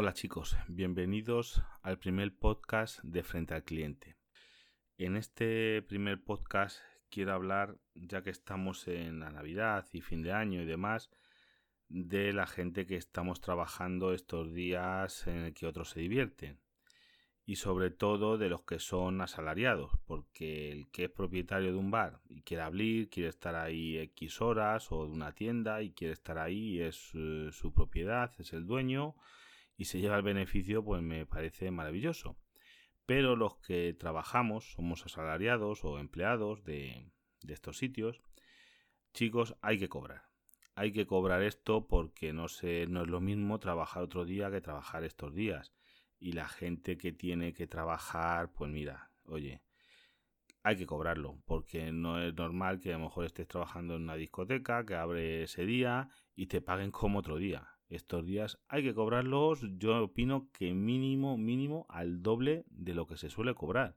Hola chicos, bienvenidos al primer podcast de Frente al Cliente. En este primer podcast quiero hablar, ya que estamos en la Navidad y fin de año y demás, de la gente que estamos trabajando estos días en el que otros se divierten. Y sobre todo de los que son asalariados, porque el que es propietario de un bar y quiere abrir, quiere estar ahí X horas o de una tienda y quiere estar ahí, es eh, su propiedad, es el dueño y se lleva el beneficio, pues me parece maravilloso. Pero los que trabajamos, somos asalariados o empleados de, de estos sitios, chicos, hay que cobrar hay que cobrar esto porque no sé, no es lo mismo trabajar otro día que trabajar estos días. Y la gente que tiene que trabajar, pues mira, oye, hay que cobrarlo, porque no es normal que a lo mejor estés trabajando en una discoteca que abre ese día y te paguen como otro día. Estos días hay que cobrarlos, yo opino que mínimo, mínimo al doble de lo que se suele cobrar.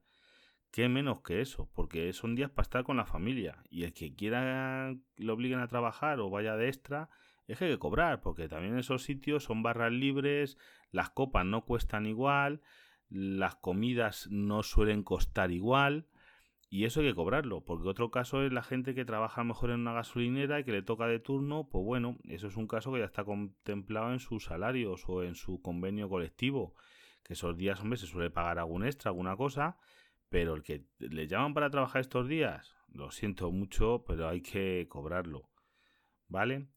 ¿Qué menos que eso? Porque son días para estar con la familia. Y el que quiera lo obliguen a trabajar o vaya de extra, es que hay que cobrar, porque también esos sitios son barras libres, las copas no cuestan igual, las comidas no suelen costar igual. Y eso hay que cobrarlo, porque otro caso es la gente que trabaja mejor en una gasolinera y que le toca de turno, pues bueno, eso es un caso que ya está contemplado en sus salarios o en su convenio colectivo, que esos días, hombre, se suele pagar algún extra, alguna cosa, pero el que le llaman para trabajar estos días, lo siento mucho, pero hay que cobrarlo. ¿Vale?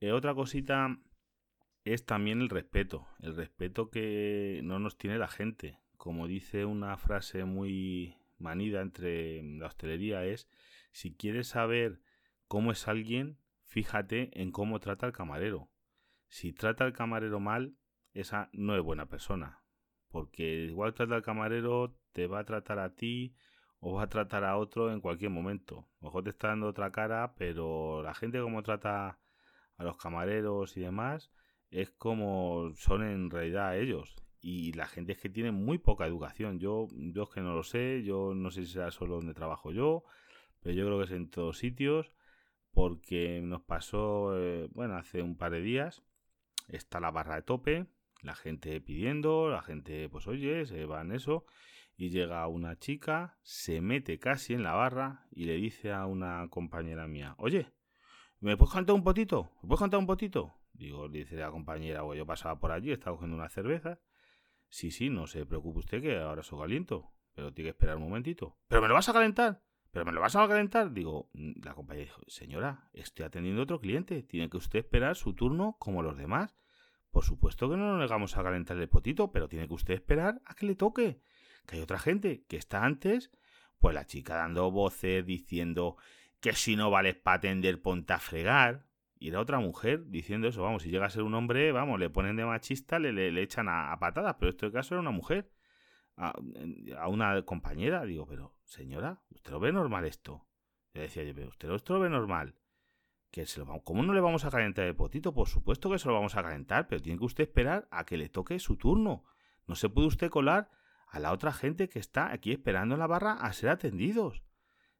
Eh, otra cosita es también el respeto. El respeto que no nos tiene la gente. Como dice una frase muy manida entre la hostelería es, si quieres saber cómo es alguien, fíjate en cómo trata al camarero. Si trata al camarero mal, esa no es buena persona. Porque igual trata al camarero, te va a tratar a ti o va a tratar a otro en cualquier momento. A lo mejor te está dando otra cara, pero la gente como trata a los camareros y demás es como son en realidad ellos. Y la gente es que tiene muy poca educación. Yo, yo es que no lo sé, yo no sé si será solo donde trabajo yo, pero yo creo que es en todos sitios, porque nos pasó, eh, bueno, hace un par de días, está la barra de tope, la gente pidiendo, la gente, pues oye, se va en eso, y llega una chica, se mete casi en la barra y le dice a una compañera mía, oye, ¿me puedes cantar un potito? ¿Me puedes cantar un potito? Digo, dice la compañera, o yo pasaba por allí, estaba cogiendo una cerveza. Sí, sí, no se preocupe usted que ahora soy caliento, pero tiene que esperar un momentito. ¿Pero me lo vas a calentar? ¿Pero me lo vas a calentar? Digo, mm, la compañera dijo, señora, estoy atendiendo a otro cliente, tiene que usted esperar su turno como los demás. Por supuesto que no nos negamos a calentar el potito, pero tiene que usted esperar a que le toque que hay otra gente que está antes, pues la chica dando voces diciendo que si no vales para atender ponte a fregar. Y era otra mujer diciendo eso, vamos, si llega a ser un hombre, vamos, le ponen de machista, le, le, echan a, patadas, pero en este caso era una mujer, a, una compañera, digo, pero señora, ¿usted lo ve normal esto? Le decía yo, pero usted esto lo ve normal. Que se lo, ¿Cómo no le vamos a calentar el potito? Por supuesto que se lo vamos a calentar, pero tiene que usted esperar a que le toque su turno. No se puede usted colar a la otra gente que está aquí esperando en la barra a ser atendidos.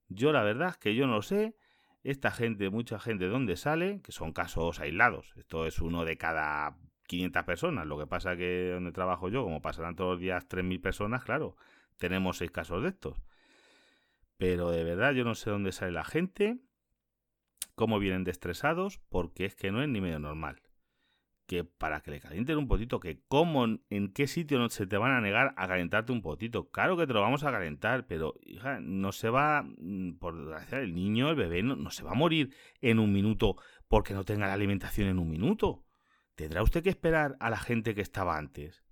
Yo la verdad es que yo no sé esta gente, mucha gente, dónde sale, que son casos aislados. Esto es uno de cada 500 personas. Lo que pasa que donde trabajo yo, como pasarán todos los días 3.000 personas, claro, tenemos seis casos de estos. Pero de verdad yo no sé dónde sale la gente, cómo vienen destresados, porque es que no es ni medio normal que para que le calienten un potito, que cómo, en qué sitio no se te van a negar a calentarte un potito. Claro que te lo vamos a calentar, pero hija, no se va, mm, por desgracia, el niño, el bebé, no, se va a morir en un minuto porque no tenga la alimentación en un minuto. Tendrá usted que esperar a la gente que estaba antes.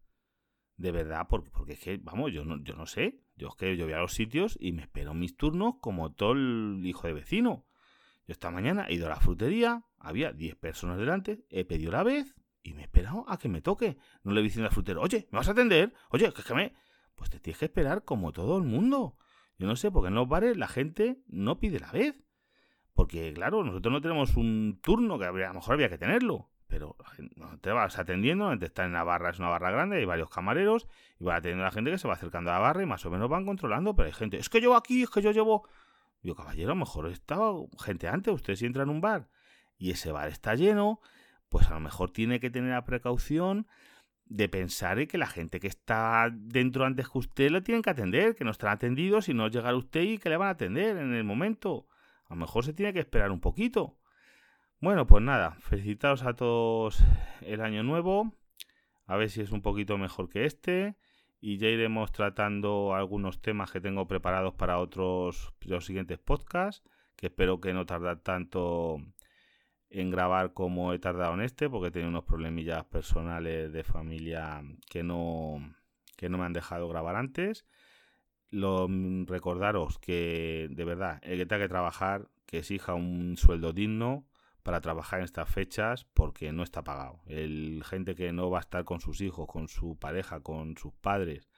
De verdad, porque, porque es que, vamos, yo no, yo no sé. Yo es que yo voy a los sitios y me espero mis turnos como todo el hijo de vecino. Yo esta mañana he ido a la frutería, había 10 personas delante, he pedido la vez, y me he esperado a que me toque. No le diciendo al frutero, oye, ¿me vas a atender? Oye, que es que me... Pues te tienes que esperar como todo el mundo. Yo no sé, porque en los bares la gente no pide la vez. Porque, claro, nosotros no tenemos un turno que a lo mejor había que tenerlo. Pero no te vas atendiendo, te están en la barra, es una barra grande, hay varios camareros, y va atendiendo a la gente que se va acercando a la barra y más o menos van controlando, pero hay gente, es que yo aquí, es que yo llevo... Yo, caballero, a lo mejor estaba gente antes, usted si entra en un bar y ese bar está lleno, pues a lo mejor tiene que tener la precaución de pensar que la gente que está dentro antes que usted lo tienen que atender, que no están atendidos y no llegar usted y que le van a atender en el momento. A lo mejor se tiene que esperar un poquito. Bueno, pues nada, felicitaros a todos el año nuevo. A ver si es un poquito mejor que este. Y ya iremos tratando algunos temas que tengo preparados para otros los siguientes podcasts. Que espero que no tarde tanto en grabar como he tardado en este, porque he tenido unos problemillas personales de familia que no, que no me han dejado grabar antes. Lo, recordaros que de verdad, el que tenga que trabajar, que exija un sueldo digno para trabajar en estas fechas porque no está pagado. El gente que no va a estar con sus hijos, con su pareja, con sus padres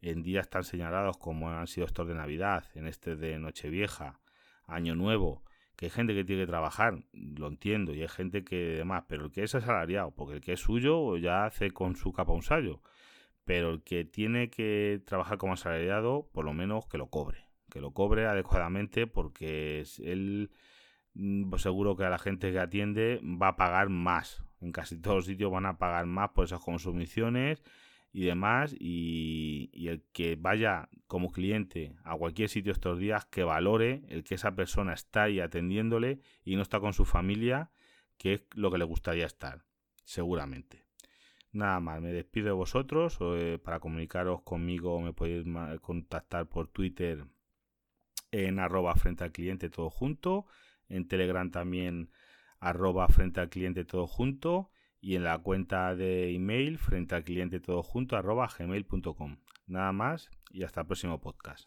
en días tan señalados como han sido estos de Navidad, en este de Nochevieja, Año Nuevo, que hay gente que tiene que trabajar, lo entiendo, y hay gente que demás, pero el que es asalariado, porque el que es suyo ya hace con su capa un sallo, pero el que tiene que trabajar como asalariado, por lo menos que lo cobre, que lo cobre adecuadamente porque él mm, pues seguro que a la gente que atiende va a pagar más, en casi todos los sitios van a pagar más por esas consumiciones y demás. Y, el que vaya como cliente a cualquier sitio estos días, que valore el que esa persona está ahí atendiéndole y no está con su familia, que es lo que le gustaría estar, seguramente. Nada más, me despido de vosotros. Eh, para comunicaros conmigo me podéis contactar por Twitter en arroba frente al cliente todo junto. En Telegram también arroba frente al cliente todo junto y en la cuenta de email frente al cliente todo junto. Nada más y hasta el próximo podcast.